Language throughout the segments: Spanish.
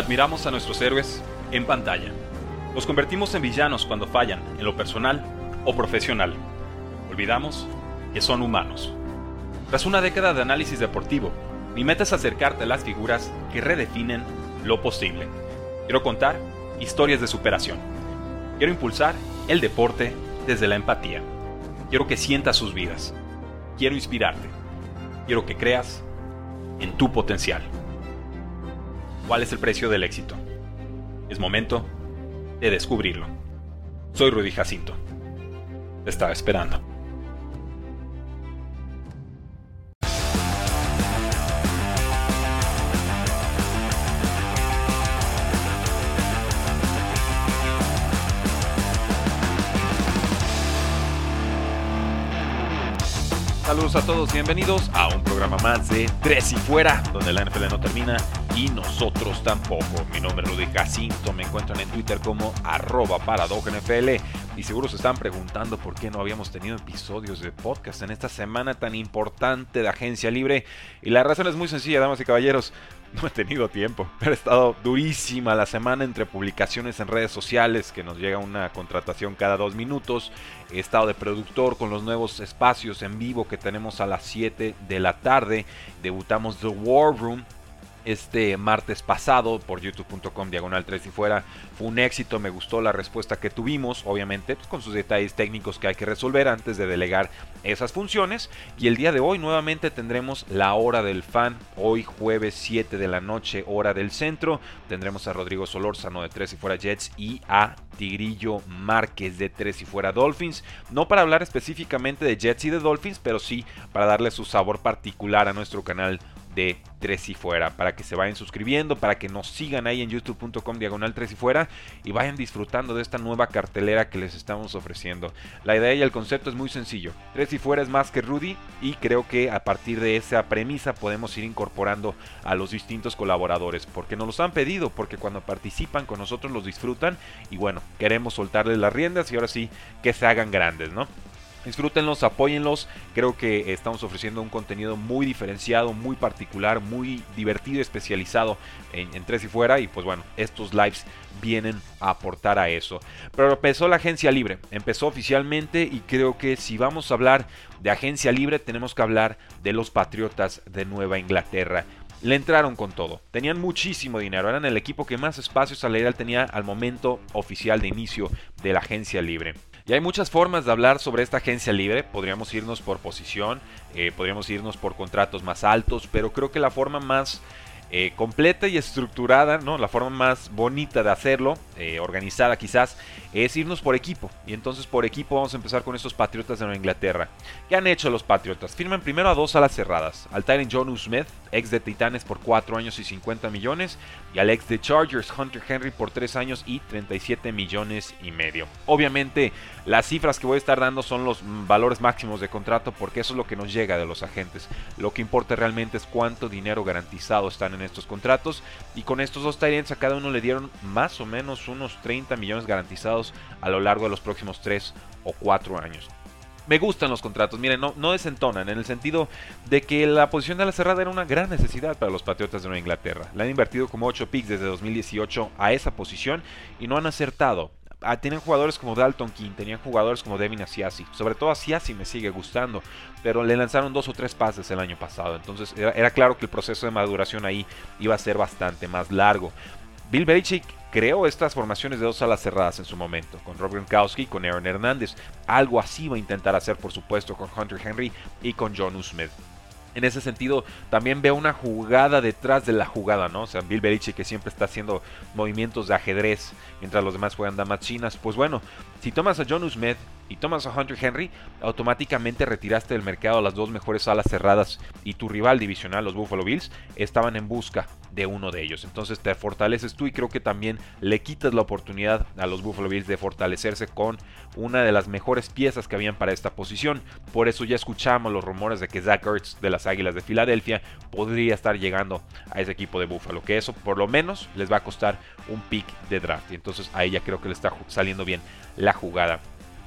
Admiramos a nuestros héroes en pantalla. Los convertimos en villanos cuando fallan, en lo personal o profesional. Olvidamos que son humanos. Tras una década de análisis deportivo, mi meta es acercarte a las figuras que redefinen lo posible. Quiero contar historias de superación. Quiero impulsar el deporte desde la empatía. Quiero que sientas sus vidas. Quiero inspirarte. Quiero que creas en tu potencial. ¿Cuál es el precio del éxito? Es momento de descubrirlo. Soy Rudy Jacinto. Te estaba esperando. A todos, bienvenidos a un programa más de Tres y Fuera, donde la NFL no termina y nosotros tampoco. Mi nombre es Rudy Jacinto, me encuentran en Twitter como arroba NFL y seguro se están preguntando por qué no habíamos tenido episodios de podcast en esta semana tan importante de Agencia Libre y la razón es muy sencilla, damas y caballeros. No he tenido tiempo, pero ha estado durísima la semana entre publicaciones en redes sociales, que nos llega una contratación cada dos minutos. He estado de productor con los nuevos espacios en vivo que tenemos a las 7 de la tarde. Debutamos The War Room, este martes pasado por youtube.com diagonal 3 y fuera. Fue un éxito, me gustó la respuesta que tuvimos, obviamente pues, con sus detalles técnicos que hay que resolver antes de delegar esas funciones. Y el día de hoy nuevamente tendremos la hora del fan, hoy jueves 7 de la noche, hora del centro. Tendremos a Rodrigo Solórzano de 3 y fuera Jets y a Tigrillo Márquez de 3 y fuera Dolphins. No para hablar específicamente de Jets y de Dolphins, pero sí para darle su sabor particular a nuestro canal de Tres y Fuera. Para que se vayan suscribiendo, para que nos sigan ahí en youtube.com diagonal Tres y Fuera y vayan disfrutando de esta nueva cartelera que les estamos ofreciendo. La idea y el concepto es muy sencillo. Tres y Fuera es más que Rudy y creo que a partir de esa premisa podemos ir incorporando a los distintos colaboradores porque nos los han pedido, porque cuando participan con nosotros los disfrutan y bueno, queremos soltarles las riendas y ahora sí que se hagan grandes, ¿no? Disfrútenlos, apóyenlos. Creo que estamos ofreciendo un contenido muy diferenciado, muy particular, muy divertido y especializado en, Tres y Fuera. Y pues bueno, estos lives vienen a aportar a eso. Pero empezó la agencia libre, empezó oficialmente y creo que si vamos a hablar de agencia libre tenemos que hablar de los Patriotas de Nueva Inglaterra. Le entraron con todo, tenían muchísimo dinero, eran el equipo que más espacios salarial tenía al momento oficial de inicio de la agencia libre. Y hay muchas formas de hablar sobre esta agencia libre. Podríamos irnos por posición, eh, podríamos irnos por contratos más altos, pero creo que la forma más eh, completa y estructurada, ¿no? La forma más bonita de hacerlo, eh, organizada quizás, es irnos por equipo. Y entonces por equipo vamos a empezar con estos Patriotas de Nueva Inglaterra. ¿Qué han hecho los Patriotas? Firman primero a dos alas cerradas. Al Tyrant John Smith, ex de Titanes por 4 años y 50 millones. Y al ex de Chargers, Hunter Henry por 3 años y 37 millones y medio. Obviamente las cifras que voy a estar dando son los valores máximos de contrato porque eso es lo que nos llega de los agentes. Lo que importa realmente es cuánto dinero garantizado están en estos contratos. Y con estos dos Tyrants a cada uno le dieron más o menos unos 30 millones garantizados a lo largo de los próximos 3 o 4 años. Me gustan los contratos, miren, no, desentonan en el sentido de que la posición de la cerrada era una gran necesidad para los Patriotas de Nueva Inglaterra. Le han invertido como 8 picks desde 2018 a esa posición y no han acertado. Ah, tienen jugadores como Dalton King, tenían jugadores como Devin Asiasi. Sobre todo Asiasi me sigue gustando, pero le lanzaron dos o tres pases el año pasado. Entonces era, era claro que el proceso de maduración ahí iba a ser bastante más largo. Bill Belichick creó estas formaciones de dos alas cerradas en su momento, con Rob Gronkowski y con Aaron Hernández. Algo así va a intentar hacer, por supuesto, con Hunter Henry y con John Smith. En ese sentido, también veo una jugada detrás de la jugada, ¿no? O sea, Bill Belichick que siempre está haciendo movimientos de ajedrez mientras los demás juegan damas chinas. Pues bueno, si tomas a John Smith y tomas a Hunter Henry, automáticamente retiraste del mercado las dos mejores alas cerradas y tu rival divisional, los Buffalo Bills, estaban en busca de uno de ellos. Entonces te fortaleces tú y creo que también le quitas la oportunidad a los Buffalo Bills de fortalecerse con una de las mejores piezas que habían para esta posición. Por eso ya escuchamos los rumores de que Zach Ertz de las Águilas de Filadelfia podría estar llegando a ese equipo de Buffalo, que eso por lo menos les va a costar un pick de draft. Y entonces ahí ya creo que le está saliendo bien la jugada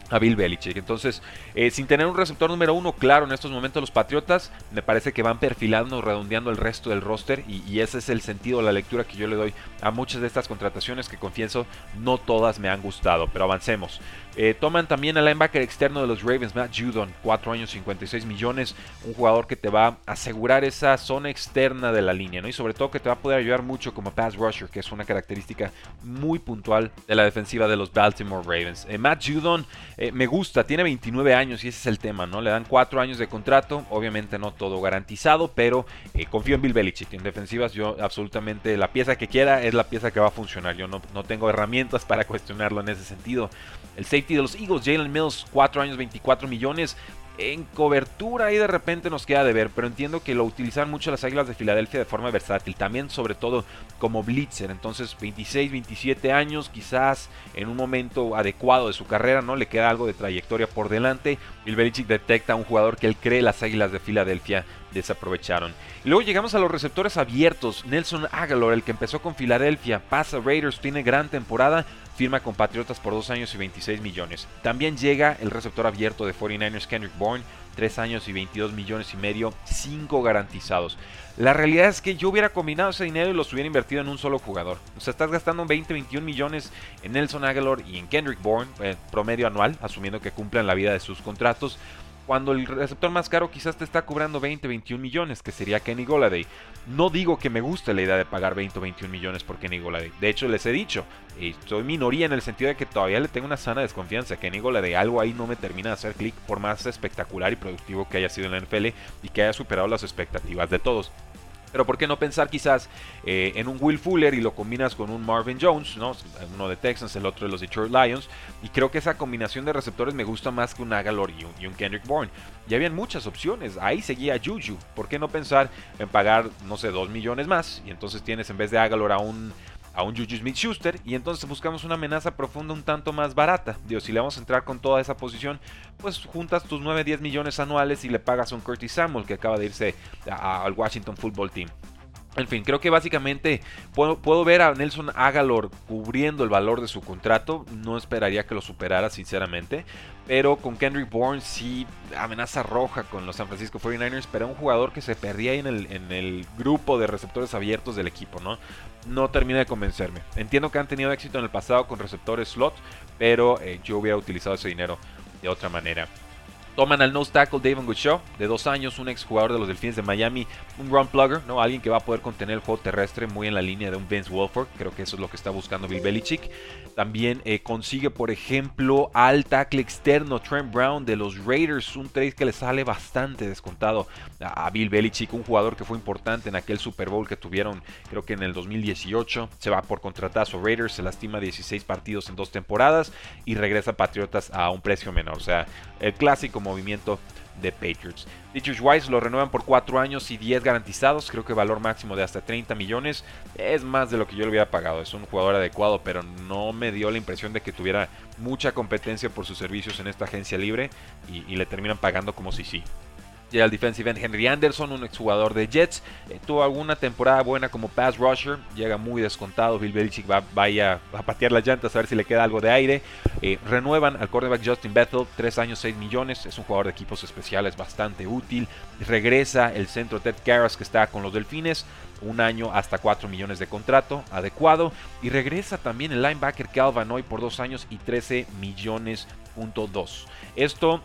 a Bill Belichick. Entonces, eh, sin tener un receptor número uno claro en estos momentos los Patriotas, me parece que van perfilando, redondeando el resto del roster y, ese es el sentido, la lectura que yo le doy a muchas de estas contrataciones que confieso no todas me han gustado, pero avancemos. Eh, toman también al linebacker externo de los Ravens, Matt Judon, 4 años 56 millones, un jugador que te va a asegurar esa zona externa de la línea, ¿no? Y sobre todo que te va a poder ayudar mucho como pass rusher, que es una característica muy puntual de la defensiva de los Baltimore Ravens. Eh, Matt Judon eh, me gusta, tiene 29 años y ese es el tema, ¿no? Le dan 4 años de contrato, obviamente no todo garantizado, pero confío en Bill Belichick. En defensivas yo absolutamente la pieza que quiera es la pieza que va a funcionar. Yo no, no tengo herramientas para cuestionarlo en ese sentido. El safety de los Eagles, Jalen Mills, 4 años, 24 millones. En cobertura ahí de repente nos queda de ver, pero entiendo que lo utilizan mucho las Águilas de Filadelfia de forma versátil, también sobre todo como blitzer, entonces 26, 27 años, quizás en un momento adecuado de su carrera, ¿no? Le queda algo de trayectoria por delante. Bill Belichick detecta a un jugador que él cree las Águilas de Filadelfia desaprovecharon. Luego llegamos a los receptores abiertos. Nelson Aguilar, el que empezó con Filadelfia, pasa Raiders, tiene gran temporada, firma con Patriotas por 2 años y 26 millones. También llega el receptor abierto de 49ers Kendrick Bourne, 3 años y 22 millones y medio, 5 garantizados. La realidad es que yo hubiera combinado ese dinero y los hubiera invertido en un solo jugador. O sea, estás gastando 20, 21 millones en Nelson Aguilar y en Kendrick Bourne, eh, promedio anual, asumiendo que cumplan la vida de sus contratos cuando el receptor más caro quizás te está cobrando 20, 21 millones, que sería Kenny Goladay. No digo que me guste la idea de pagar 20 o 21 millones por Kenny Goladay. De hecho, les he dicho, y soy minoría en el sentido de que todavía le tengo una sana desconfianza a Kenny Goladay. Algo ahí no me termina de hacer clic por más espectacular y productivo que haya sido en la NFL y que haya superado las expectativas de todos. Pero ¿por qué no pensar quizás eh, en un Will Fuller y lo combinas con un Marvin Jones, ¿no? uno de Texans, el otro de los Detroit Lions? Y creo que esa combinación de receptores me gusta más que un Agalor y un, Kendrick Bourne. Y habían muchas opciones, ahí seguía Juju. ¿Por qué no pensar en pagar, no sé, 2 millones más? Y entonces tienes en vez de Agalor a un a un Juju Smith Schuster y entonces buscamos una amenaza profunda un tanto más barata. Digo, si le vamos a entrar con toda esa posición, pues juntas tus 9-10 millones anuales y le pagas a un Curtis Samuel que acaba de irse al Washington Football Team. En fin, creo que básicamente puedo, ver a Nelson Agalor cubriendo el valor de su contrato. No esperaría que lo superara, sinceramente. Pero con Kendrick Bourne sí amenaza roja con los San Francisco 49ers. Pero un jugador que se perdía en el, en el grupo de receptores abiertos del equipo, ¿no? No termina de convencerme. Entiendo que han tenido éxito en el pasado con receptores slot. Pero eh, yo hubiera utilizado ese dinero de otra manera. Toman al nose tackle David Goodshaw, de dos años, un ex jugador de los Delfines de Miami, un run plugger, ¿no? alguien que va a poder contener el juego terrestre muy en la línea de un Vince Wolford. Creo que eso es lo que está buscando Bill Belichick. También eh, consigue, por ejemplo, al tackle externo Trent Brown de los Raiders, un trade que le sale bastante descontado a Bill Belichick, un jugador que fue importante en aquel Super Bowl que tuvieron, creo que en el 2018. Se va por contratazo Raiders, se lastima 16 partidos en dos temporadas y regresa Patriotas a un precio menor. O sea, el clásico movimiento de Patriots. Dietrich Wise lo renuevan por 4 años y 10 garantizados, creo que valor máximo de hasta 30 millones, es más de lo que yo le hubiera pagado, es un jugador adecuado, pero no me dio la impresión de que tuviera mucha competencia por sus servicios en esta agencia libre y, y le terminan pagando como si sí. Llega el defensive end Henry Anderson, un exjugador de Jets. Eh, tuvo alguna temporada buena como pass rusher. Llega muy descontado. Bill Belichick va, a patear las llantas a ver si le queda algo de aire. Eh, renuevan al cornerback Justin Bethel, 3 años, 6 millones. Es un jugador de equipos especiales bastante útil. Regresa el centro Ted Karras que está con los Delfines. Un año hasta 4 millones de contrato, adecuado. Y regresa también el linebacker Calvin Hoy por 2 años y 13 millones. Punto 2. Esto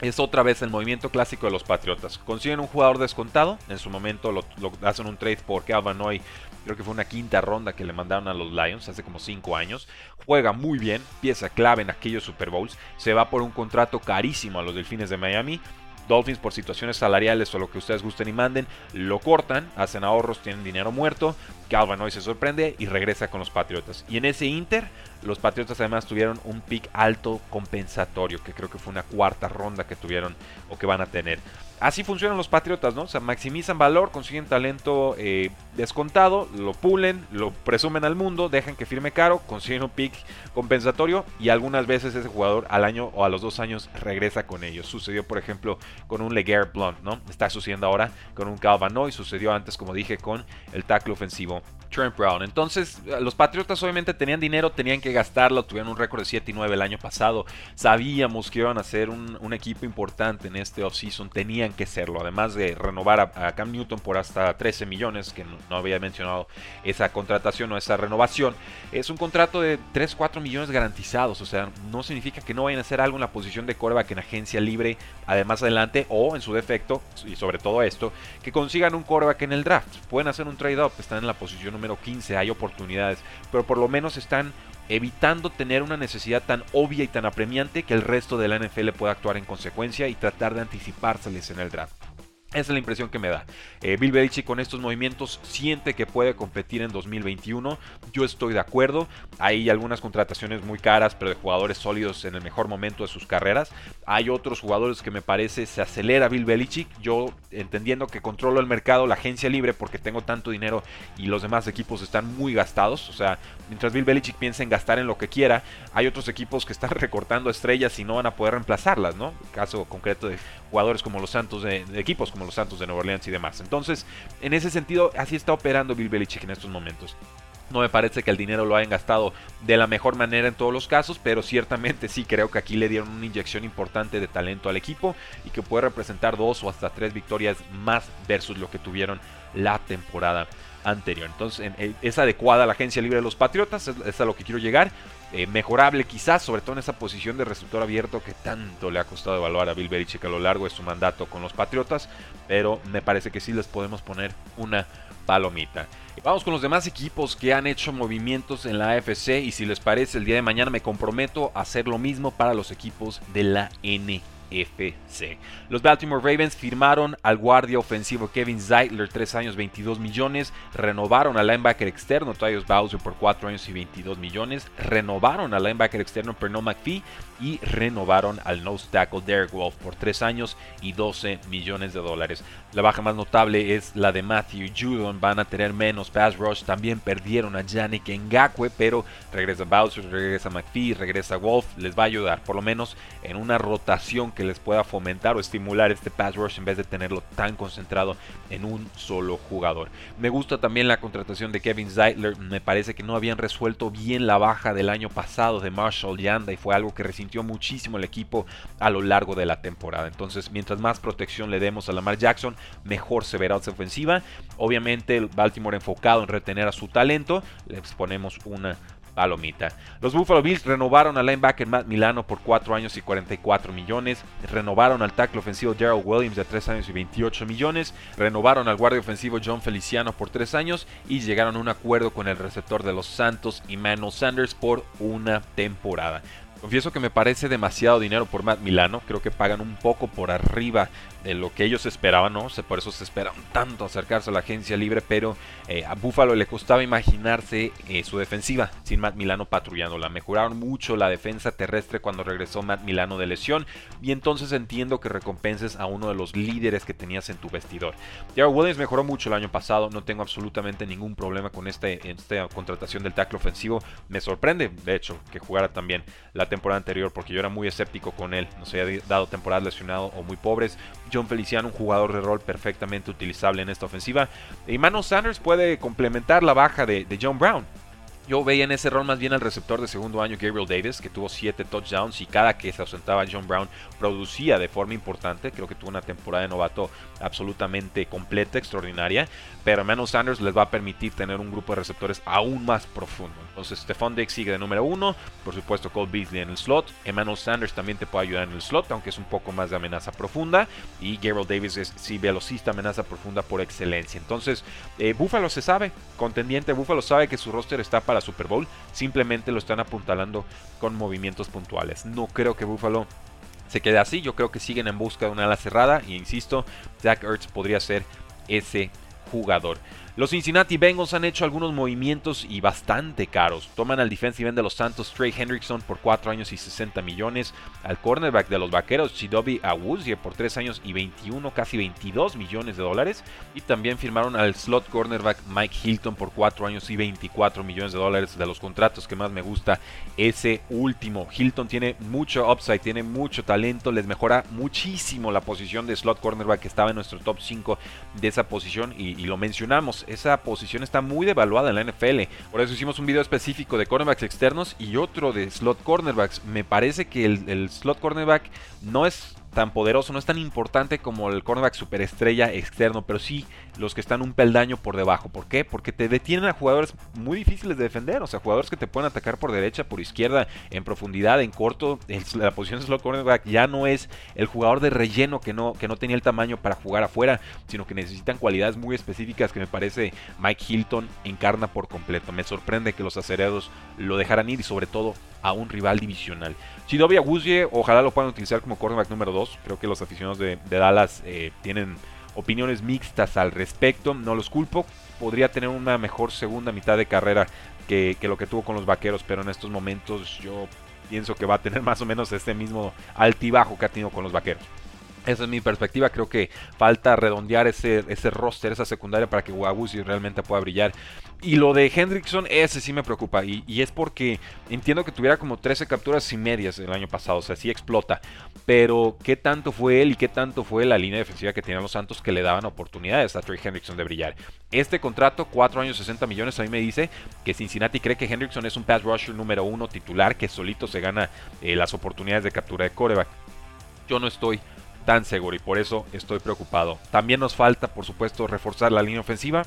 es otra vez el movimiento clásico de los Patriotas. Consiguen un jugador descontado, en su momento lo, hacen un trade por Calvin Hoy, creo que fue una quinta ronda que le mandaron a los Lions hace como 5 años. Juega muy bien, pieza clave en aquellos Super Bowls, se va por un contrato carísimo a los Delfines de Miami Dolphins por situaciones salariales o lo que ustedes gusten y manden, lo cortan, hacen ahorros, tienen dinero muerto. Calvin hoy se sorprende y regresa con los Patriotas. Y en ese Inter, los Patriotas además tuvieron un pick alto compensatorio, que creo que fue una cuarta ronda que tuvieron o que van a tener. Así funcionan los Patriotas, ¿no? O sea, maximizan valor, consiguen talento eh, descontado, lo pulen, lo presumen al mundo, dejan que firme caro, consiguen un pick compensatorio y algunas veces ese jugador al año o a los dos años regresa con ellos. Sucedió, por ejemplo, con un Leguer Blunt, ¿no? Está sucediendo ahora con un Calvano y sucedió antes, como dije, con el tackle ofensivo Trent Brown. Entonces, los Patriotas obviamente tenían dinero, tenían que gastarlo, tuvieron un récord de 7 y 9 el año pasado. Sabíamos que iban a ser un, equipo importante en este offseason, tenían que serlo. Además de renovar a, Cam Newton por hasta 13 millones, que no, había mencionado esa contratación o esa renovación. Es un contrato de 3, 4 millones garantizados, o sea, no significa que no vayan a hacer algo en la posición de coreback en agencia libre, además adelante, o en su defecto, y sobre todo esto, que consigan un coreback en el draft. Pueden hacer un trade-up, están en la posición número 15 hay oportunidades, pero por lo menos están evitando tener una necesidad tan obvia y tan apremiante que el resto de la NFL pueda actuar en consecuencia y tratar de anticipárseles en el draft. Esa es la impresión que me da. Eh, Bill Belichick con estos movimientos siente que puede competir en 2021. Yo estoy de acuerdo. Hay algunas contrataciones muy caras, pero de jugadores sólidos en el mejor momento de sus carreras. Hay otros jugadores que me parece se acelera Bill Belichick. Yo entendiendo que controlo el mercado, la agencia libre, porque tengo tanto dinero y los demás equipos están muy gastados. O sea, mientras Bill Belichick piensa en gastar en lo que quiera, hay otros equipos que están recortando estrellas y no van a poder reemplazarlas, ¿no? Caso concreto de jugadores como los Santos de, de equipos como los Santos de Nueva Orleans y demás. Entonces, en ese sentido, así está operando Bill Belichick en estos momentos. No me parece que el dinero lo hayan gastado de la mejor manera en todos los casos, pero ciertamente sí creo que aquí le dieron una inyección importante de talento al equipo y que puede representar dos o hasta tres victorias más versus lo que tuvieron la temporada anterior. Entonces es adecuada la agencia libre de los Patriotas, es, a lo que quiero llegar. Eh, mejorable quizás, sobre todo en esa posición de receptor abierto que tanto le ha costado evaluar a Bill Belichick a lo largo de su mandato con los Patriotas, pero me parece que sí les podemos poner una palomita. Vamos con los demás equipos que han hecho movimientos en la AFC y si les parece el día de mañana me comprometo a hacer lo mismo para los equipos de la N FC. Los Baltimore Ravens firmaron al guardia ofensivo Kevin Zeitler 3 años 22 millones, renovaron al linebacker externo Tyus Bowser por 4 años y 22 millones, renovaron al linebacker externo Pernod McPhee y renovaron al nose tackle Derek Wolf por 3 años y 12 millones de dólares. La baja más notable es la de Matthew Judon, van a tener menos pass rush, también perdieron a Yannick Ngakwe, pero regresa Bowser, regresa McPhee, regresa Wolf, les va a ayudar por lo menos en una rotación que les pueda fomentar o estimular este pass rush en vez de tenerlo tan concentrado en un solo jugador. Me gusta también la contratación de Kevin Zeitler, me parece que no habían resuelto bien la baja del año pasado de Marshall Yanda y fue algo que resintió muchísimo el equipo a lo largo de la temporada. Entonces, mientras más protección le demos a Lamar Jackson, mejor se verá esa ofensiva. Obviamente, el Baltimore enfocado en retener a su talento, le exponemos una palomita. Los Buffalo Bills renovaron al linebacker Matt Milano por 4 años y 44 millones, renovaron al tackle ofensivo Daryl Williams de 3 años y 28 millones, renovaron al guardia ofensivo John Feliciano por 3 años y llegaron a un acuerdo con el receptor de los Santos, Emmanuel Sanders, por una temporada. Confieso que me parece demasiado dinero por Matt Milano. Creo que pagan un poco por arriba de lo que ellos esperaban, ¿no? por eso se esperan tanto acercarse a la agencia libre, pero eh, a Buffalo le costaba imaginarse eh, su defensiva sin Matt Milano patrullándola. Mejoraron mucho la defensa terrestre cuando regresó Matt Milano de lesión y entonces entiendo que recompenses a uno de los líderes que tenías en tu vestidor. Jared Williams mejoró mucho el año pasado, no tengo absolutamente ningún problema con este, esta contratación del tackle ofensivo. Me sorprende, de hecho, que jugara también la temporada anterior porque yo era muy escéptico con él. Nos había dado temporadas lesionado o muy pobres. John Feliciano, un jugador de rol perfectamente utilizable en esta ofensiva. Y Mano Sanders puede complementar la baja de, de John Brown. Yo veía en ese rol más bien al receptor de segundo año Gabriel Davis, que tuvo 7 touchdowns y cada que se ausentaba John Brown producía de forma importante. Creo que tuvo una temporada de novato absolutamente completa, extraordinaria. Pero Emmanuel Sanders les va a permitir tener un grupo de receptores aún más profundo. Entonces Stephon Diggs sigue de número 1, por supuesto Cole Beasley en el slot. Emmanuel Sanders también te puede ayudar en el slot, aunque es un poco más de amenaza profunda. Y Gabriel Davis es sí velocista, amenaza profunda por excelencia. Entonces eh, Buffalo se sabe, contendiente Buffalo sabe que su roster está para la Super Bowl, simplemente lo están apuntalando con movimientos puntuales. No creo que Buffalo se quede así, yo creo que siguen en busca de una ala cerrada y insisto, Zach Ertz podría ser ese jugador. Los Cincinnati Bengals han hecho algunos movimientos y bastante caros. Toman al defensive end de los Santos Trey Hendrickson por 4 años y 60 millones, al cornerback de los Vaqueros Chidobi Awuzie por 3 años y 21, casi 22 millones de dólares, y también firmaron al slot cornerback Mike Hilton por 4 años y 24 millones de dólares de los contratos que más me gusta ese último. Hilton tiene mucho upside, tiene mucho talento, les mejora muchísimo la posición de slot cornerback que estaba en nuestro top 5 de esa posición y lo mencionamos esa posición está muy devaluada en la NFL. Por eso hicimos un video específico de cornerbacks externos y otro de slot cornerbacks. Me parece que el slot cornerback no es tan poderoso, no es tan importante como el cornerback superestrella externo, pero sí los que están un peldaño por debajo. ¿Por qué? Porque te detienen a jugadores muy difíciles de defender, o sea, jugadores que te pueden atacar por derecha, por izquierda, en profundidad, en corto. La posición de cornerback ya no es el jugador de relleno que no, que no tenía el tamaño para jugar afuera, sino que necesitan cualidades muy específicas que me parece Mike Hilton encarna por completo. Me sorprende que los acereados lo dejaran ir y sobre todo a un rival divisional. Chidobe Aguzie, ojalá lo puedan utilizar como cornerback número 2. Creo que los aficionados de, Dallas eh, tienen opiniones mixtas al respecto. No los culpo. Podría tener una mejor segunda mitad de carrera que, que, lo que tuvo con los vaqueros, pero en estos momentos yo pienso que va a tener más o menos este mismo altibajo que ha tenido con los vaqueros. Esa es mi perspectiva. Creo que falta redondear ese, ese roster, esa secundaria para que Wagusi realmente pueda brillar. Y lo de Hendrickson, ese sí me preocupa. Y, es porque entiendo que tuviera como 13 capturas y medias el año pasado. O sea, sí explota. Pero qué tanto fue él y qué tanto fue la línea defensiva que tenían los Santos que le daban oportunidades a Trey Hendrickson de brillar. Este contrato, 4 años 60 millones, a mí me dice que Cincinnati cree que Hendrickson es un pass rusher número uno titular que solito se gana eh, las oportunidades de captura de coreback. Yo no estoy tan seguro y por eso estoy preocupado. También nos falta, por supuesto, reforzar la línea ofensiva.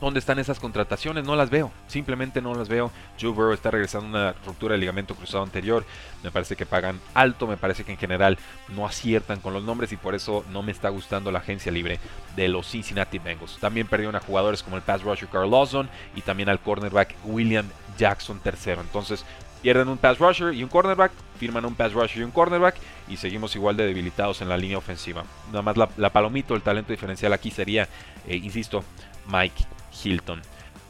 ¿Dónde están esas contrataciones? No las veo, simplemente no las veo. Joe Burrow está regresando una ruptura del ligamento cruzado anterior. Me parece que pagan alto, me parece que en general no aciertan con los nombres y por eso no me está gustando la agencia libre de los Cincinnati Bengals. También perdieron a jugadores como el pass rusher Carl Lawson y también al cornerback William Jackson III. Entonces, Pierden un pass rusher y un cornerback, firman un pass rusher y un cornerback y seguimos igual de debilitados en la línea ofensiva. Nada más la, palomito, el talento diferencial aquí sería, eh, insisto, Mike Hilton.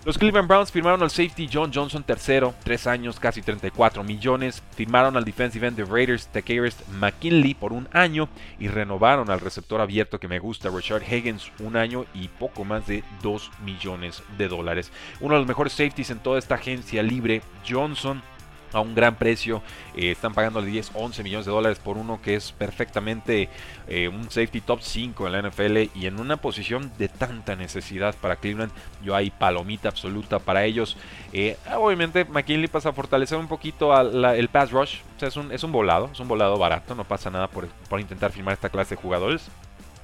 Los Cleveland Browns firmaron al safety John Johnson tercero, 3 años, casi 34 millones. Firmaron al defensive end de Raiders, Takeris McKinley, por un año. Y renovaron al receptor abierto que me gusta, Richard Higgins, un año y poco más de 2 millones de dólares. Uno de los mejores safeties en toda esta agencia libre, Johnson a un gran precio. Eh, están pagando 10, 11 millones de dólares por uno que es perfectamente eh, un safety top 5 en la NFL y en una posición de tanta necesidad para Cleveland. Yo hay palomita absoluta para ellos. Eh, obviamente McKinley pasa a fortalecer un poquito el pass rush. O sea, es un, es un volado, es un volado barato. No pasa nada por, por intentar firmar esta clase de jugadores.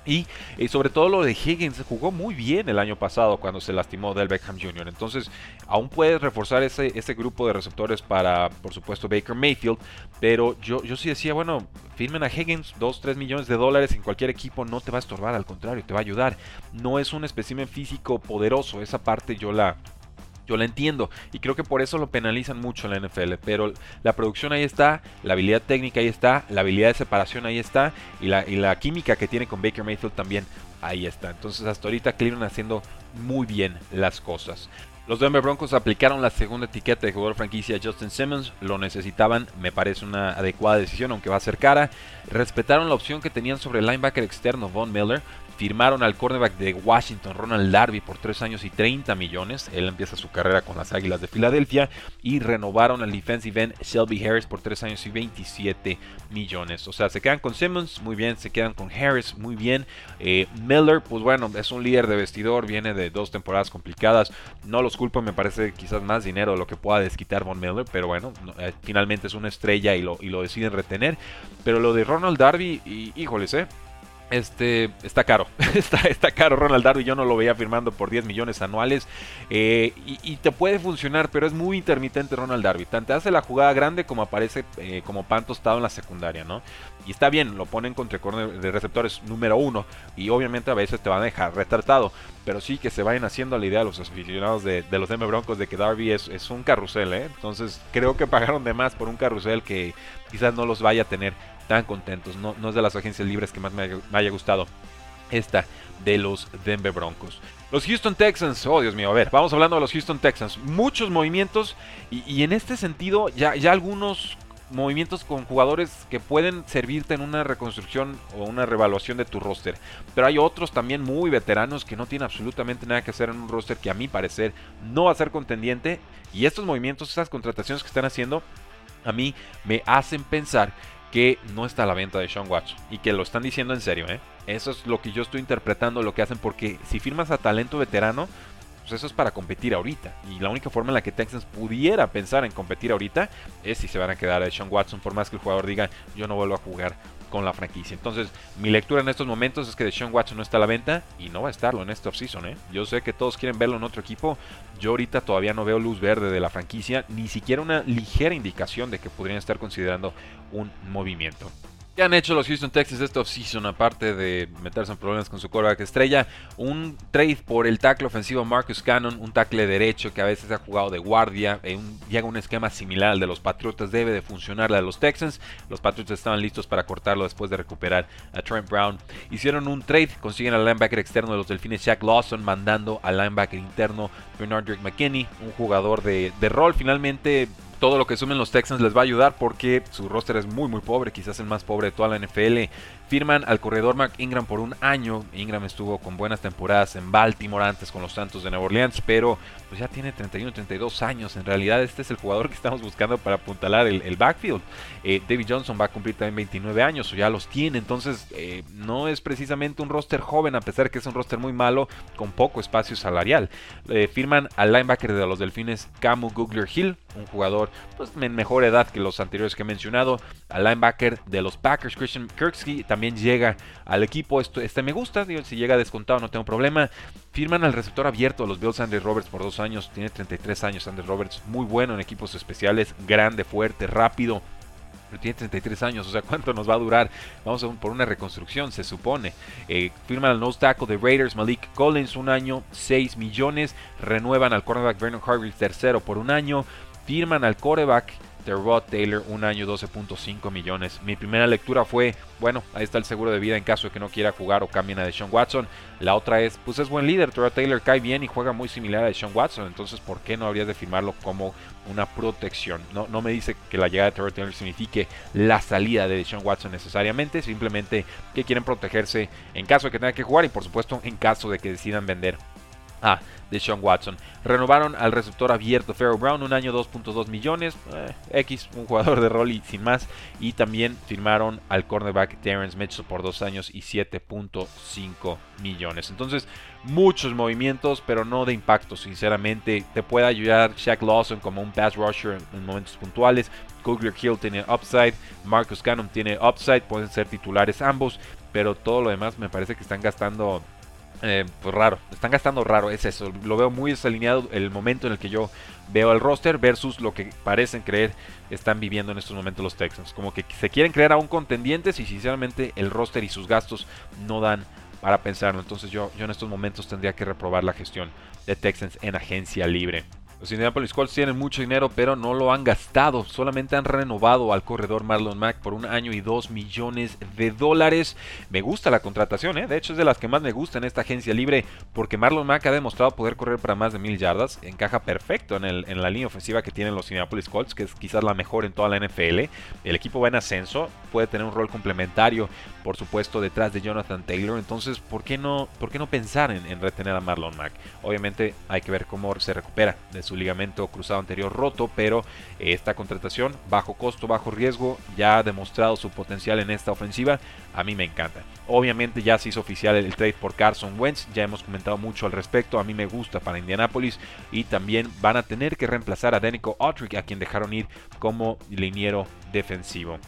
Y, sobre todo lo de Higgins, jugó muy bien el año pasado cuando se lastimó Del Beckham Jr. Entonces, aún puedes reforzar ese, ese grupo de receptores para, por supuesto, Baker Mayfield. Pero yo, yo sí decía, bueno, firmen a Higgins, 2, 3 millones de dólares en cualquier equipo no te va a estorbar, al contrario, te va a ayudar. No es un espécimen físico poderoso, esa parte yo la, yo la entiendo y creo que por eso lo penalizan mucho la NFL, pero la producción ahí está, la habilidad técnica ahí está, la habilidad de separación ahí está y la, y la química que tiene con Baker Mayfield también ahí está. Entonces hasta ahorita Cleveland haciendo muy bien las cosas. Los Denver Broncos aplicaron la segunda etiqueta de jugador franquicia Justin Simmons, lo necesitaban, me parece una adecuada decisión, aunque va a ser cara. Respetaron la opción que tenían sobre el linebacker externo Von Miller, Firmaron al cornerback de Washington, Ronald Darby, por 3 años y 30 millones. Él empieza su carrera con las Águilas de Filadelfia. Y renovaron al defensive end Shelby Harris por 3 años y 27 millones. O sea, se quedan con Simmons, muy bien. Se quedan con Harris, muy bien. Eh, Miller, pues bueno, es un líder de vestidor. Viene de dos temporadas complicadas. No los culpo, me parece quizás más dinero lo que pueda desquitar Von Miller. Pero bueno, eh, finalmente es una estrella y lo, y lo deciden retener. Pero lo de Ronald Darby, híjoles, eh este está caro, está, está, caro Ronald Darby, yo no lo veía firmando por 10 millones anuales eh, y, te puede funcionar, pero es muy intermitente Ronald Darby, tanto hace la jugada grande como aparece como pan tostado en la secundaria, ¿no? Y está bien, lo ponen contra de receptores número uno y obviamente a veces te van a dejar retratado, pero sí que se vayan haciendo la idea los aficionados de, los M Broncos de que Darby es, es un carrusel, ¿eh? Entonces creo que pagaron de más por un carrusel que quizás no los vaya a tener tan contentos. No, no es de las agencias libres que más me haya, gustado esta de los Denver Broncos. Los Houston Texans, oh Dios mío, a ver, vamos hablando de los Houston Texans. Muchos movimientos y, en este sentido ya, ya algunos movimientos con jugadores que pueden servirte en una reconstrucción o una revaluación de tu roster. Pero hay otros también muy veteranos que no tienen absolutamente nada que hacer en un roster que a mi parecer no va a ser contendiente. Y estos movimientos, estas contrataciones que están haciendo, a mí me hacen pensar que no está a la venta de Sean Watts y que lo están diciendo en serio, ¿eh? Eso es lo que yo estoy interpretando, lo que hacen, porque si firmas a talento veterano, Pues eso es para competir ahorita. Y la única forma en la que Texans pudiera pensar en competir ahorita es si se van a quedar a Sean Watson, por más que el jugador diga yo no vuelvo a jugar con la franquicia. Entonces, mi lectura en estos momentos es que Deshaun Watson no está a la venta y no va a estarlo en este offseason. ¿eh? Yo sé que todos quieren verlo en otro equipo. Yo ahorita todavía no veo luz verde de la franquicia, ni siquiera una ligera indicación de que podrían estar considerando un movimiento. ¿Qué han hecho los Houston Texans esta offseason? Aparte de meterse en problemas con su quarterback estrella, un trade por el tackle ofensivo Marcus Cannon, un tackle derecho que a veces ha jugado de guardia, eh, un, llega un esquema similar al de los Patriotas, debe de funcionar la de los Texans. Los Patriotas estaban listos para cortarlo después de recuperar a Trent Brown. Hicieron un trade, consiguen al linebacker externo de los Delfines Jack Lawson, mandando al linebacker interno Bernard Drake McKinney, un jugador de, de rol finalmente todo lo que sumen los Texans les va a ayudar porque su roster es muy muy pobre, quizás el más pobre de toda la NFL. Firman al corredor Mark Ingram por un año. Ingram estuvo con buenas temporadas en Baltimore antes con los Santos de Nueva Orleans, pero pues ya tiene 31, 32 años. En realidad este es el jugador que estamos buscando para apuntalar el, backfield. Eh, David Johnson va a cumplir también 29 años o ya los tiene, entonces eh, no es precisamente un roster joven a pesar que es un roster muy malo con poco espacio salarial. Eh, firman al linebacker de los Delfines Camu Googler Hill, un jugador pues, en mejor edad que los anteriores que he mencionado. Al linebacker de los Packers Christian también llega al equipo. Este me gusta, si llega descontado no tengo problema. Firman al receptor abierto los Bills Andy Roberts por dos años. Tiene 33 años Andy Roberts. Muy bueno en equipos especiales. Grande, fuerte, rápido pero tiene 33 años, o sea, ¿cuánto nos va a durar? Vamos a por una reconstrucción, se supone. Eh, firman al nose tackle de Raiders, Malik Collins, un año, 6 millones. Renuevan al cornerback Vernon Hargreaves, tercero, por un año. Firman al quarterback de Rod Taylor, un año 12.5 millones. Mi primera lectura fue, bueno, ahí está el seguro de vida en caso de que no quiera jugar o cambien a Deshaun Watson. La otra es, pues es buen líder, Rod Taylor cae bien y juega muy similar a Deshaun Watson, entonces ¿por qué no habrías de firmarlo como una protección? No, no me dice que la llegada de Rod Taylor signifique la salida de Deshaun Watson necesariamente, simplemente que quieren protegerse en caso de que tenga que jugar y por supuesto en caso de que decidan vender a de Sean Watson. Renovaron al receptor abierto Pharaoh Brown, un año 2.2 millones, eh, X, un jugador de rol y sin más. Y también firmaron al cornerback Terrence Mitchell por dos años y 7.5 millones. Entonces, muchos movimientos, pero no de impacto, sinceramente. Te puede ayudar Shaq Lawson como un pass rusher en momentos puntuales. Kugler Hill tiene upside, Marcus Cannon tiene upside, pueden ser titulares ambos, pero todo lo demás me parece que están gastando eh, pues raro, están gastando raro, es eso. Lo veo muy desalineado el momento en el que yo veo el roster versus lo que parecen creer están viviendo en estos momentos los Texans. Como que se quieren creer aún contendientes y sinceramente el roster y sus gastos no dan para pensarlo. Entonces yo, yo en estos momentos tendría que reprobar la gestión de Texans en agencia libre. Los Indianapolis Colts tienen mucho dinero, pero no lo han gastado. Solamente han renovado al corredor Marlon Mack por un año y dos millones de dólares. Me gusta la contratación, ¿eh? de hecho es de las que más me gusta en esta agencia libre, porque Marlon Mack ha demostrado poder correr para más de mil yardas. Encaja perfecto en, la línea ofensiva que tienen los Indianapolis Colts, que es quizás la mejor en toda la NFL. El equipo va en ascenso, puede tener un rol complementario, por supuesto, detrás de Jonathan Taylor. Entonces, ¿por qué no, por qué no pensar en, en retener a Marlon Mack? Obviamente hay que ver cómo se recupera su ligamento cruzado anterior roto, pero esta contratación, bajo costo, bajo riesgo, ya ha demostrado su potencial en esta ofensiva. A mí me encanta. Obviamente ya se hizo oficial el trade por Carson Wentz, ya hemos comentado mucho al respecto, a mí me gusta para Indianapolis y también van a tener que reemplazar a Denico Autrick, a quien dejaron ir como liniero defensivo.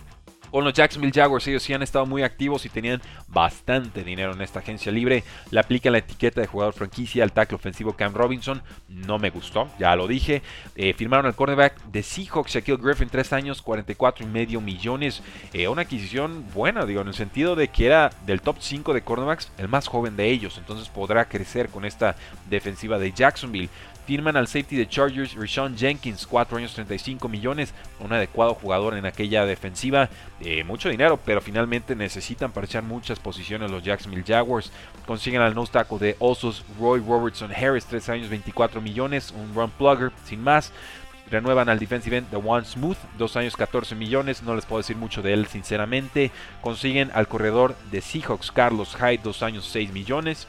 Con los Jacksonville Jaguars ellos sí han estado muy activos y tenían bastante dinero en esta agencia libre. Le aplican la etiqueta de jugador franquicia al tackle ofensivo Cam Robinson. No me gustó, ya lo dije. Eh, firmaron al cornerback de Seahawks, Shaquille Griffin, 3 años, 44 y medio millones. Eh, una adquisición buena, digo, en el sentido de que era del top 5 de cornerbacks el más joven de ellos. Entonces podrá crecer con esta defensiva de Jacksonville. Firman al safety de Chargers, Rishon Jenkins, 4 años 35 millones, un adecuado jugador en aquella defensiva, eh, mucho dinero, pero finalmente necesitan parchar muchas posiciones los Jacksonville Jaguars. Consiguen al nose tackle de Osos, Roy Robertson Harris, 3 años 24 millones, un run plugger, sin más. Renuevan al defensive end de One Smooth, 2 años 14 millones, no les puedo decir mucho de él sinceramente. Consiguen al corredor de Seahawks, Carlos Hyde, 2 años 6 millones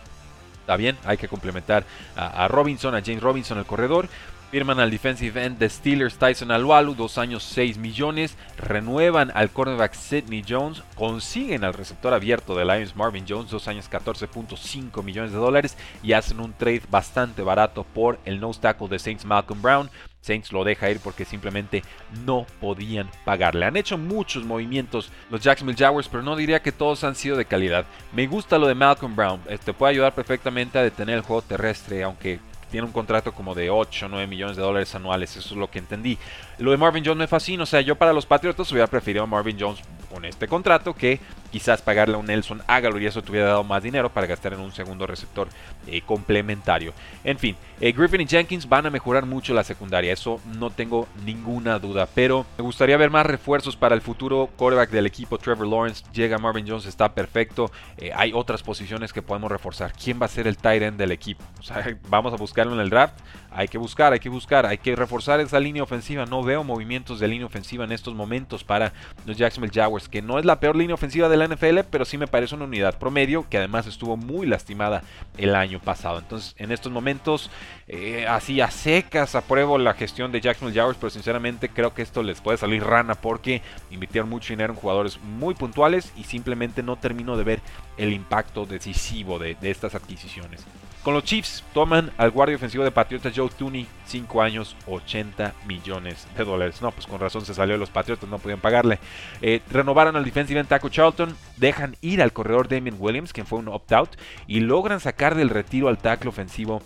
está bien, hay que complementar a, Robinson, a James Robinson, el corredor. Firman al defensive end de Steelers Tyson Alualu, dos años 6 millones. Renuevan al cornerback Sidney Jones. Consiguen al receptor abierto de Lions Marvin Jones, dos años 14.5 millones de dólares. Y hacen un trade bastante barato por el nose tackle de Saints Malcolm Brown. Saints lo deja ir porque simplemente no podían pagarle. Han hecho muchos movimientos los Jacksonville Jaguars, pero no diría que todos han sido de calidad. Me gusta lo de Malcolm Brown. Este puede ayudar perfectamente a detener el juego terrestre, aunque tiene un contrato como de 8 o 9 millones de dólares anuales, eso es lo que entendí. Lo de Marvin Jones me fascina, o sea, yo para los Patriots hubiera preferido a Marvin Jones con este contrato que quizás pagarle a un Nelson Aguilar y eso te hubiera dado más dinero para gastar en un segundo receptor eh, complementario. En fin, eh, Griffin y Jenkins van a mejorar mucho la secundaria, eso no tengo ninguna duda, pero me gustaría ver más refuerzos para el futuro quarterback del equipo. Trevor Lawrence llega Marvin Jones, está perfecto. Eh, hay otras posiciones que podemos reforzar. ¿Quién va a ser el tight end del equipo? Vamos a buscarlo en el draft. Hay que buscar, hay que buscar, hay que reforzar esa línea ofensiva. No veo movimientos de línea ofensiva en estos momentos para los Jacksonville Jaguars, que no es la peor línea ofensiva de la NFL, pero sí me parece una unidad promedio que además estuvo muy lastimada el año pasado. Entonces, en estos momentos, eh, así a secas, apruebo la gestión de Jacksonville Jaguars, pero sinceramente creo que esto les puede salir rana porque invirtieron mucho dinero en jugadores muy puntuales y simplemente no termino de ver el impacto decisivo de, de estas adquisiciones. Con los Chiefs toman al guardia ofensivo de Patriotas Joe Tooney, 5 años, 80 millones de dólares. No, pues con razón se salió de los Patriotas, no podían pagarle. Eh, renovaron al defensive end Taco Charlton, dejan ir al corredor Damien Williams, quien fue un opt-out, y logran sacar del retiro al tackle ofensivo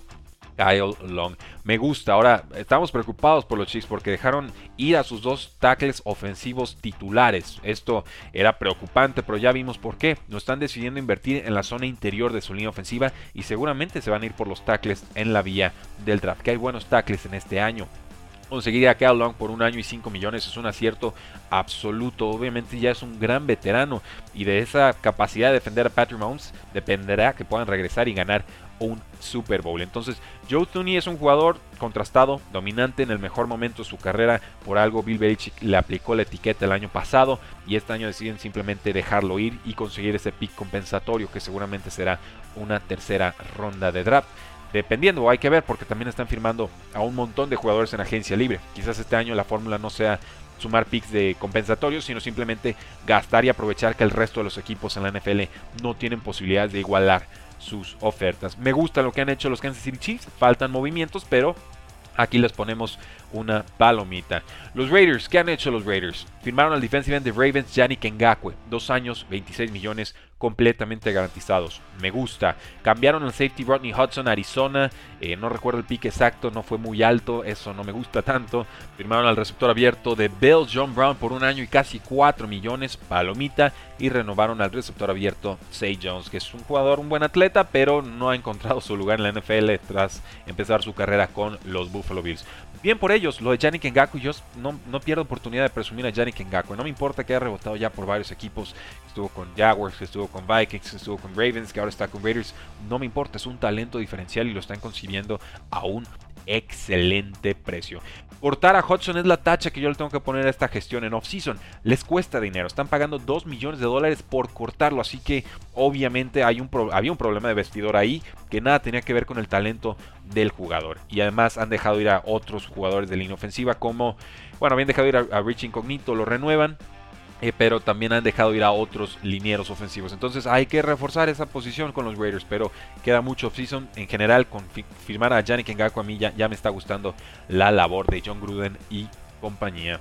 Kyle Long. Me gusta. Ahora, estamos preocupados por los Chiefs porque dejaron ir a sus dos tackles ofensivos titulares. Esto era preocupante, pero ya vimos por qué. No están decidiendo invertir en la zona interior de su línea ofensiva y seguramente se van a ir por los tackles en la vía del draft. Que hay buenos tackles en este año. Conseguir a Kyle Long por un año y 5 millones es un acierto absoluto. Obviamente ya es un gran veterano y de esa capacidad de defender a Patrick Mahomes dependerá que puedan regresar y ganar un Super Bowl. Entonces, Joe Tooney es un jugador contrastado, dominante en el mejor momento de su carrera. Por algo, Bill Belichick le aplicó la etiqueta el año pasado y este año deciden simplemente dejarlo ir y conseguir ese pick compensatorio que seguramente será una tercera ronda de draft. Dependiendo, hay que ver porque también están firmando a un montón de jugadores en agencia libre. Quizás este año la fórmula no sea sumar picks de compensatorios, sino simplemente gastar y aprovechar que el resto de los equipos en la NFL no tienen posibilidades de igualar sus ofertas. Me gusta lo que han hecho los Kansas City Chiefs, faltan movimientos, pero aquí les ponemos una palomita. Los Raiders, ¿qué han hecho los Raiders? Firmaron al defensive end de Ravens, Yannick Ngakwe, dos años, 26 millones, completamente garantizados. Me gusta. Cambiaron al safety Rodney Hudson, Arizona. Eh, no recuerdo el pique exacto, no fue muy alto, eso no me gusta tanto. Firmaron al receptor abierto de Bill John Brown por un año y casi 4 millones, palomita. Y renovaron al receptor abierto Say Jones, que es un jugador, un buen atleta, pero no ha encontrado su lugar en la NFL tras empezar su carrera con los Buffalo Bills. Bien por ellos, lo de Yannick Ngakwe, yo no, pierdo oportunidad de presumir a Yannick Ngakwe. No me importa que haya rebotado ya por varios equipos. Estuvo con Jaguars, estuvo con Vikings, estuvo con Ravens, que ahora está con Raiders. No me importa, es un talento diferencial y lo están concibiendo a un excelente precio. Cortar a Hudson es la tacha que yo le tengo que poner a esta gestión en off-season. Les cuesta dinero, están pagando 2 millones de dólares por cortarlo, así que obviamente hay un había un problema de vestidor ahí que nada tenía que ver con el talento del jugador. Y además han dejado ir a otros jugadores de línea ofensiva como, bueno, habían dejado ir a, a Rich Incognito, lo renuevan, eh, pero también han dejado ir a otros linieros ofensivos. Entonces hay que reforzar esa posición con los Raiders, pero queda mucho off-season. En general, con firmar a Yannick Ngakwe a mí ya, ya me está gustando la labor de John Gruden y compañía.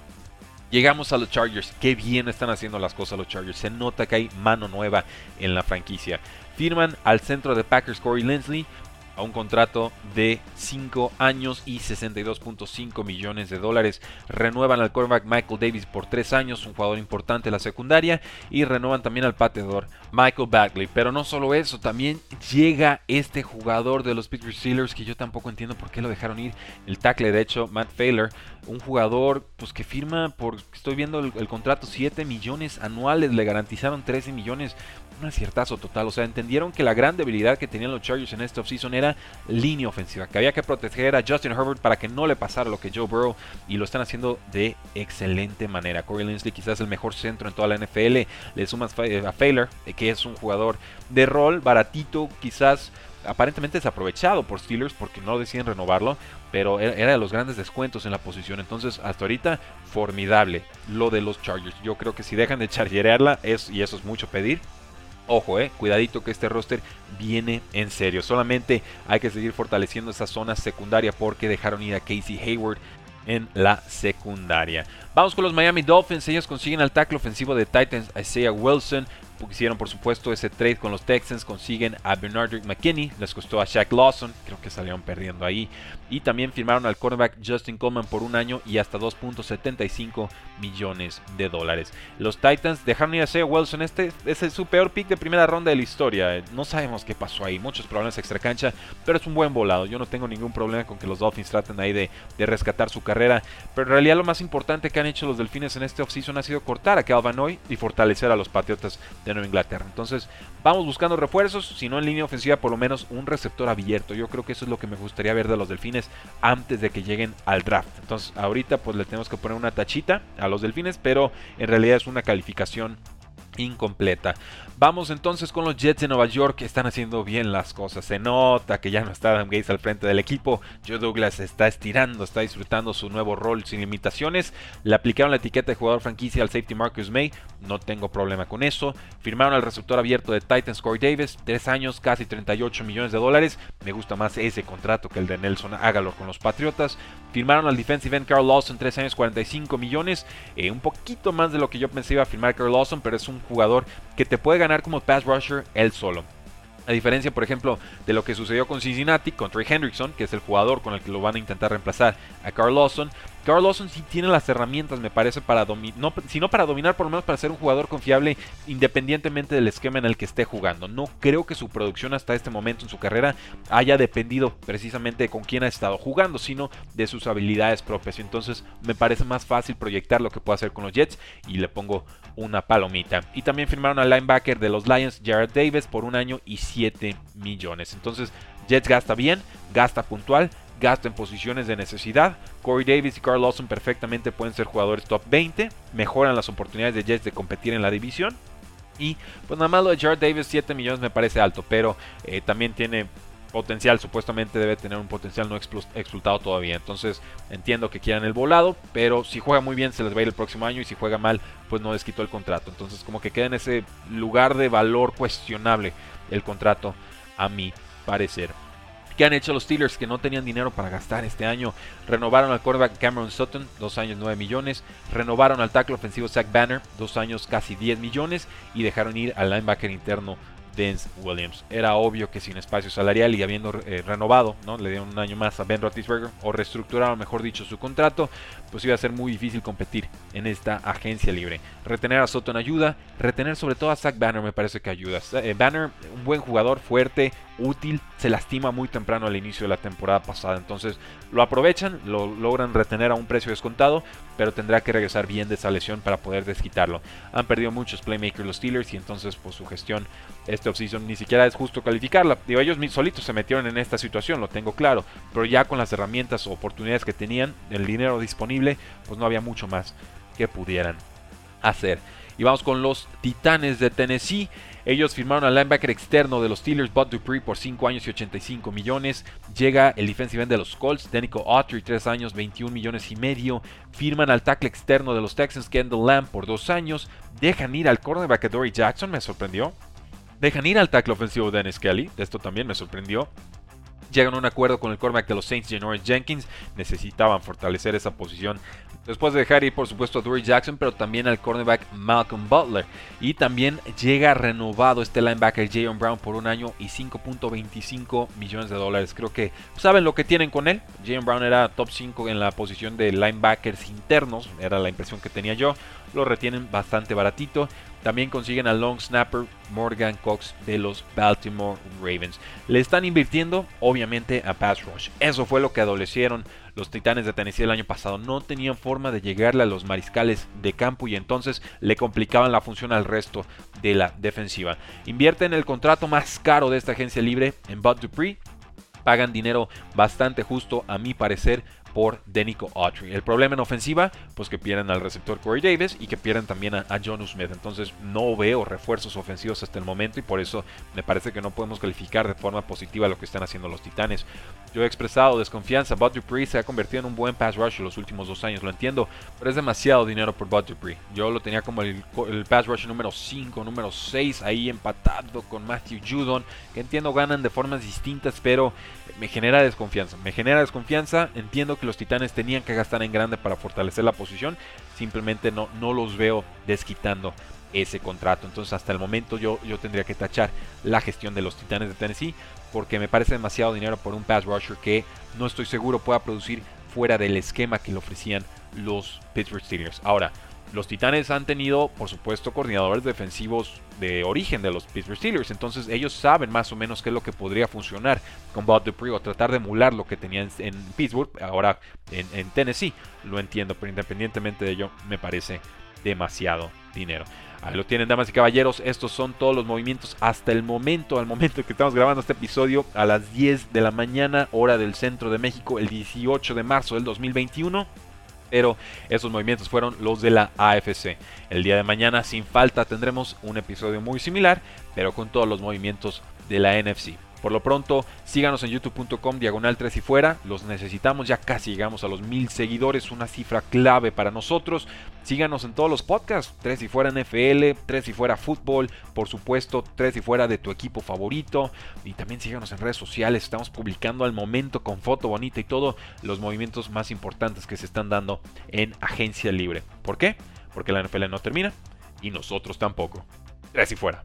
Llegamos a los Chargers. Qué bien están haciendo las cosas los Chargers. Se nota que hay mano nueva en la franquicia. Firman al centro de Packers Corey Linsley a un contrato de 5 años y 62.5 millones de dólares. Renuevan al quarterback Michael Davis por 3 años, un jugador importante de la secundaria, y renuevan también al pateador Michael Bagley. Pero no solo eso, también llega este jugador de los Pittsburgh Steelers que yo tampoco entiendo por qué lo dejaron ir. El tackle, de hecho, Matt Failer, un jugador pues que firma por, estoy viendo el, contrato, 7 millones anuales, le garantizaron 13 millones un aciertazo total. O sea, entendieron que la gran debilidad que tenían los Chargers en este offseason era línea ofensiva. Que había que proteger a Justin Herbert para que no le pasara lo que Joe Burrow. Y lo están haciendo de excelente manera. Corey Linsley quizás el mejor centro en toda la NFL. Le sumas a Failer, que es un jugador de rol baratito, quizás aparentemente desaprovechado por Steelers porque no deciden renovarlo, pero era de los grandes descuentos en la posición. Entonces, hasta ahorita, formidable lo de los Chargers. Yo creo que si dejan de chargerearla, es, y eso es mucho pedir, Ojo, eh, cuidadito que este roster viene en serio. Solamente hay que seguir fortaleciendo esa zona secundaria porque dejaron ir a Casey Hayward en la secundaria. Vamos con los Miami Dolphins. Ellos consiguen al tackle ofensivo de Titans, Isaiah Wilson hicieron por supuesto ese trade con los Texans, consiguen a Bernard McKinney, les costó a Shaq Lawson, creo que salieron perdiendo ahí, y también firmaron al cornerback Justin Coleman por un año y hasta 2.75 millones de dólares. Los Titans dejaron ir a Shea Wilson, este es su peor pick de primera ronda de la historia, no sabemos qué pasó ahí, muchos problemas extra cancha, pero es un buen volado, yo no tengo ningún problema con que los Dolphins traten ahí de, de rescatar su carrera, pero en realidad lo más importante que han hecho los Delfines en este offseason ha sido cortar a Calvin Hoy y fortalecer a los Patriotas de Nueva Inglaterra. Entonces, vamos buscando refuerzos, si no en línea ofensiva, por lo menos un receptor abierto. Yo creo que eso es lo que me gustaría ver de los Delfines antes de que lleguen al draft. Entonces, ahorita pues le tenemos que poner una tachita a los Delfines, pero en realidad es una calificación incompleta. Vamos entonces con los Jets de Nueva York que están haciendo bien las cosas. Se nota que ya no está Adam Gates al frente del equipo. Joe Douglas está estirando, está disfrutando su nuevo rol sin limitaciones. Le aplicaron la etiqueta de jugador franquicia al safety Marcus May. No tengo problema con eso. Firmaron al receptor abierto de Titans Corey Davis. Tres años, casi 38 millones de dólares. Me gusta más ese contrato que el de Nelson Hágalo con los Patriotas. Firmaron al defensive end Carl Lawson. Tres años, 45 millones. Eh, un poquito más de lo que yo pensé iba a firmar Carl Lawson, pero es un jugador que te puede ganar como pass rusher él solo. A diferencia, por ejemplo, de lo que sucedió con Cincinnati, con Trey Hendrickson, que es el jugador con el que lo van a intentar reemplazar a Carl Lawson, Carl Lawson sí tiene las herramientas, me parece, para dominar, no, si no para dominar, por lo menos para ser un jugador confiable independientemente del esquema en el que esté jugando. No creo que su producción hasta este momento en su carrera haya dependido precisamente de con quién ha estado jugando, sino de sus habilidades propias. Entonces me parece más fácil proyectar lo que puede hacer con los Jets y le pongo una palomita. Y también firmaron al linebacker de los Lions, Jared Davis, por un año y 7 millones. Entonces Jets gasta bien, gasta puntual gasto en posiciones de necesidad. Corey Davis y Carl Lawson perfectamente pueden ser jugadores top 20, mejoran las oportunidades de Jets de competir en la división. Y pues nada más lo de Jared Davis, 7 millones me parece alto, pero eh, también tiene potencial, supuestamente debe tener un potencial no explotado todavía. Entonces entiendo que quieran el volado, pero si juega muy bien se les va a ir el próximo año y si juega mal, pues no les quitó el contrato. Entonces como que queda en ese lugar de valor cuestionable el contrato a mi parecer. ¿Qué han hecho los Steelers que no tenían dinero para gastar este año? Renovaron al quarterback Cameron Sutton, dos años 9 millones. Renovaron al tackle ofensivo Zach Banner, dos años casi 10 millones. Y dejaron ir al linebacker interno Vince Williams. Era obvio que sin espacio salarial y habiendo eh, renovado, ¿no? le dieron un año más a Ben Roethlisberger o reestructuraron, mejor dicho, su contrato, pues iba a ser muy difícil competir en esta agencia libre. Retener a Soto en ayuda, retener sobre todo a Zach Banner me parece que ayuda. Eh, Banner, un buen jugador, fuerte, útil, se lastima muy temprano al inicio de la temporada pasada, entonces lo aprovechan, lo logran retener a un precio descontado, pero tendrá que regresar bien de esa lesión para poder desquitarlo. Han perdido muchos playmakers los Steelers y entonces pues su gestión este offseason ni siquiera es justo calificarla. Digo, ellos solitos se metieron en esta situación, lo tengo claro, pero ya con las herramientas o oportunidades que tenían, el dinero disponible, pues no había mucho más que pudieran hacer. Y vamos con los Titanes de Tennessee. Ellos firmaron al linebacker externo de los Steelers, Bud Dupree, por 5 años y 85 millones. Llega el defensive end de los Colts, Denico Autry, 3 años, 21 millones y medio. Firman al tackle externo de los Texans, Kendall Lamb, por 2 años. Dejan ir al cornerback Dory Jackson, me sorprendió. Dejan ir al tackle ofensivo Dennis Kelly, esto también me sorprendió llegan a un acuerdo con el cornerback de los Saints, Janoris Jenkins. Necesitaban fortalecer esa posición. Después de dejar ir, por supuesto, a Dory Jackson, pero también al cornerback Malcolm Butler. Y también llega renovado este linebacker Jayon Brown por un año y 5.25 millones de dólares. Creo que saben lo que tienen con él. Jayon Brown era top 5 en la posición de linebackers internos, era la impresión que tenía yo. Lo retienen bastante baratito. También consiguen al long snapper Morgan Cox de los Baltimore Ravens. Le están invirtiendo, obviamente, a pass rush. Eso fue lo que adolecieron los Titanes de Tennessee el año pasado. No tenían forma de llegarle a los mariscales de campo y entonces le complicaban la función al resto de la defensiva. Invierten el contrato más caro de esta agencia libre en Bud Dupree pagan dinero bastante justo a mi parecer por Denico Autry. El problema en ofensiva, pues que pierden al receptor Corey Davis y que pierden también a, John Smith. Entonces no veo refuerzos ofensivos hasta el momento y por eso me parece que no podemos calificar de forma positiva lo que están haciendo los Titanes. Yo he expresado desconfianza. Bud Dupree se ha convertido en un buen pass rush los últimos dos años, lo entiendo, pero es demasiado dinero por Bud Dupree. Yo lo tenía como el, el pass rush número 5, número 6, ahí empatado con Matthew Judon, que entiendo ganan de formas distintas, pero me genera desconfianza. Me genera desconfianza. Entiendo que los Titanes tenían que gastar en grande para fortalecer la posición. Simplemente no, no los veo desquitando ese contrato. Entonces hasta el momento yo, yo tendría que tachar la gestión de los Titanes de Tennessee porque me parece demasiado dinero por un pass rusher que no estoy seguro pueda producir fuera del esquema que le ofrecían los Pittsburgh Steelers. Ahora, los Titanes han tenido, por supuesto, coordinadores defensivos de origen de los Pittsburgh Steelers. Entonces ellos saben más o menos qué es lo que podría funcionar con Bob Dupree o tratar de emular lo que tenían en, Pittsburgh, ahora en, Tennessee. Lo entiendo, pero independientemente de ello, me parece demasiado dinero. Ahí lo tienen, damas y caballeros. Estos son todos los movimientos hasta el momento, al momento que estamos grabando este episodio, a las 10 de la mañana, hora del centro de México, el 18 de marzo del 2021 pero esos movimientos fueron los de la AFC. El día de mañana, sin falta, tendremos un episodio muy similar, pero con todos los movimientos de la NFC. Por lo pronto, síganos en youtube.com diagonal 3 y fuera. Los necesitamos, ya casi llegamos a los mil seguidores, una cifra clave para nosotros. Síganos en todos los podcasts, 3 y fuera NFL, 3 y fuera fútbol, por supuesto, 3 y fuera de tu equipo favorito. Y también síganos en redes sociales, estamos publicando al momento con foto bonita y todo los movimientos más importantes que se están dando en agencia libre. ¿Por qué? Porque la NFL no termina y nosotros tampoco. 3 y fuera.